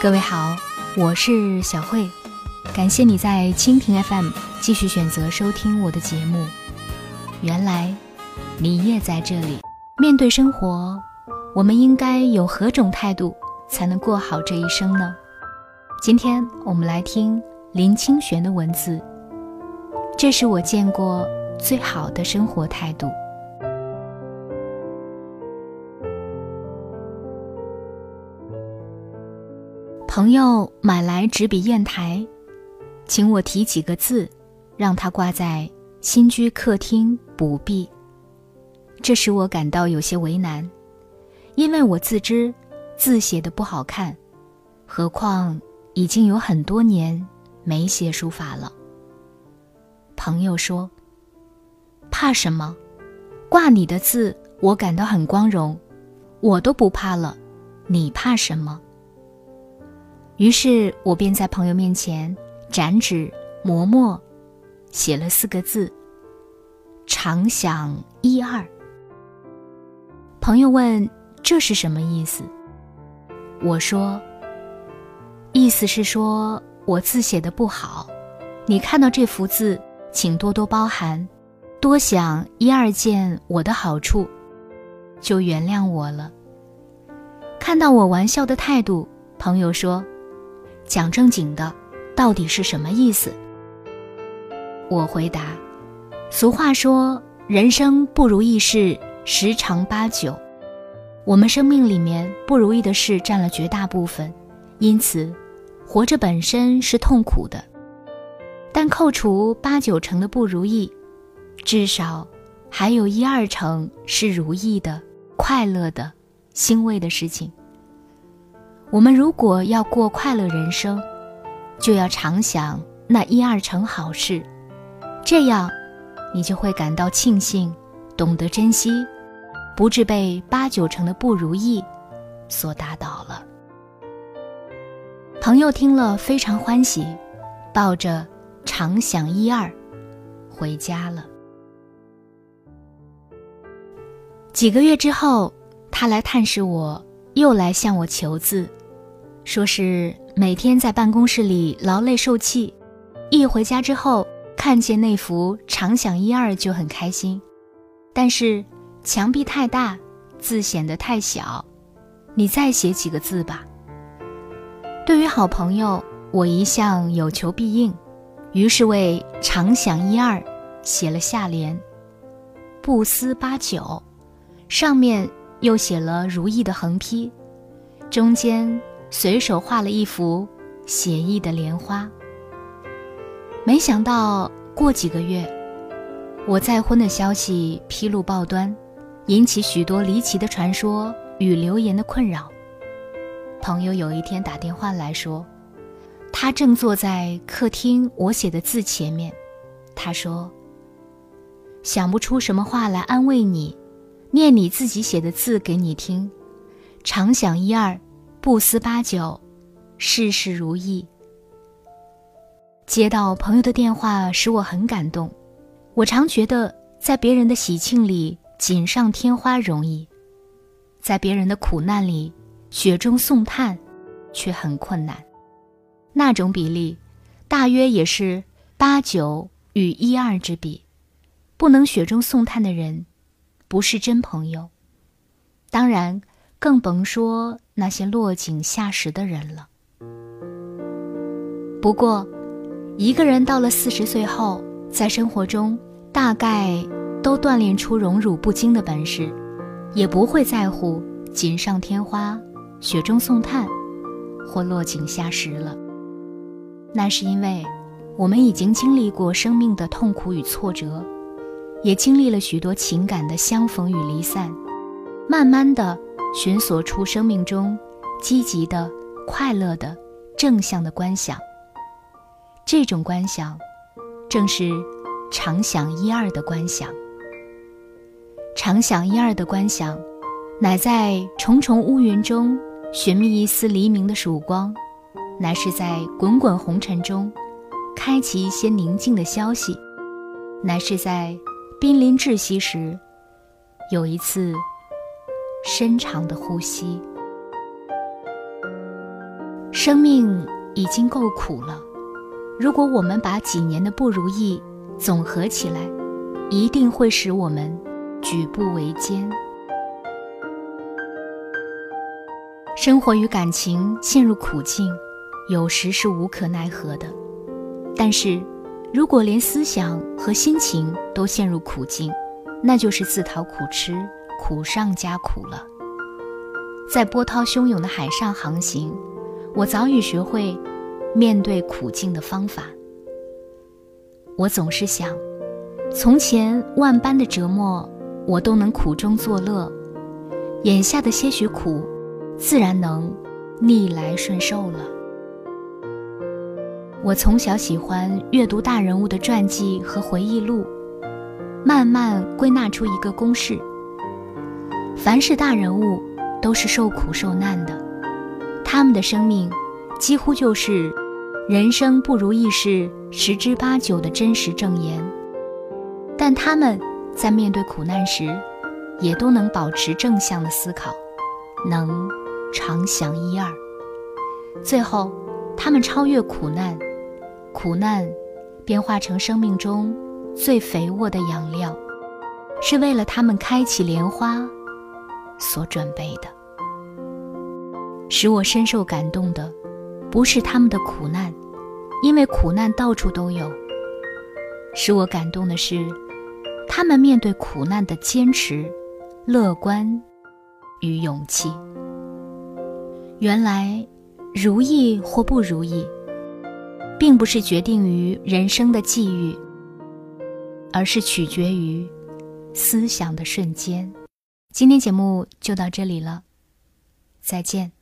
各位好，我是小慧，感谢你在蜻蜓 FM 继续选择收听我的节目。原来你也在这里。面对生活，我们应该有何种态度才能过好这一生呢？今天我们来听林清玄的文字，这是我见过最好的生活态度。朋友买来纸笔砚台，请我题几个字，让他挂在新居客厅补壁。这使我感到有些为难，因为我自知字写的不好看，何况已经有很多年没写书法了。朋友说：“怕什么？挂你的字，我感到很光荣，我都不怕了，你怕什么？”于是我便在朋友面前展纸磨墨，写了四个字：“常想一二。”朋友问：“这是什么意思？”我说：“意思是说我字写的不好，你看到这幅字，请多多包涵，多想一二件我的好处，就原谅我了。”看到我玩笑的态度，朋友说。讲正经的，到底是什么意思？我回答：俗话说，人生不如意事十常八九。我们生命里面不如意的事占了绝大部分，因此，活着本身是痛苦的。但扣除八九成的不如意，至少还有一二成是如意的、快乐的、欣慰的事情。我们如果要过快乐人生，就要常想那一二成好事，这样，你就会感到庆幸，懂得珍惜，不致被八九成的不如意所打倒了。朋友听了非常欢喜，抱着常想一二回家了。几个月之后，他来探视我，又来向我求字。说是每天在办公室里劳累受气，一回家之后看见那幅常想一二就很开心，但是墙壁太大，字显得太小，你再写几个字吧。对于好朋友，我一向有求必应，于是为常想一二写了下联，不思八九，上面又写了如意的横批，中间。随手画了一幅写意的莲花。没想到过几个月，我再婚的消息披露报端，引起许多离奇的传说与流言的困扰。朋友有一天打电话来说，他正坐在客厅我写的字前面。他说：“想不出什么话来安慰你，念你自己写的字给你听，常想一二。”不思八九，事事如意。接到朋友的电话，使我很感动。我常觉得，在别人的喜庆里锦上添花容易，在别人的苦难里雪中送炭却很困难。那种比例，大约也是八九与一二之比。不能雪中送炭的人，不是真朋友。当然。更甭说那些落井下石的人了。不过，一个人到了四十岁后，在生活中大概都锻炼出荣辱不惊的本事，也不会在乎锦上添花、雪中送炭或落井下石了。那是因为，我们已经经历过生命的痛苦与挫折，也经历了许多情感的相逢与离散，慢慢的。寻索出生命中积极的、快乐的、正向的观想。这种观想，正是常想一二的观想。常想一二的观想，乃在重重乌云中寻觅一丝黎明的曙光，乃是在滚滚红尘中开启一些宁静的消息，乃是在濒临窒息时，有一次深长的呼吸。生命已经够苦了，如果我们把几年的不如意总合起来，一定会使我们举步维艰。生活与感情陷入苦境，有时是无可奈何的；但是，如果连思想和心情都陷入苦境，那就是自讨苦吃，苦上加苦了。在波涛汹涌的海上航行。我早已学会面对苦境的方法。我总是想，从前万般的折磨，我都能苦中作乐；眼下的些许苦，自然能逆来顺受了。我从小喜欢阅读大人物的传记和回忆录，慢慢归纳出一个公式：凡是大人物，都是受苦受难的。他们的生命几乎就是人生不如意事十之八九的真实证言，但他们在面对苦难时，也都能保持正向的思考，能常想一二。最后，他们超越苦难，苦难变化成生命中最肥沃的养料，是为了他们开启莲花所准备的。使我深受感动的，不是他们的苦难，因为苦难到处都有。使我感动的是，他们面对苦难的坚持、乐观与勇气。原来，如意或不如意，并不是决定于人生的际遇，而是取决于思想的瞬间。今天节目就到这里了，再见。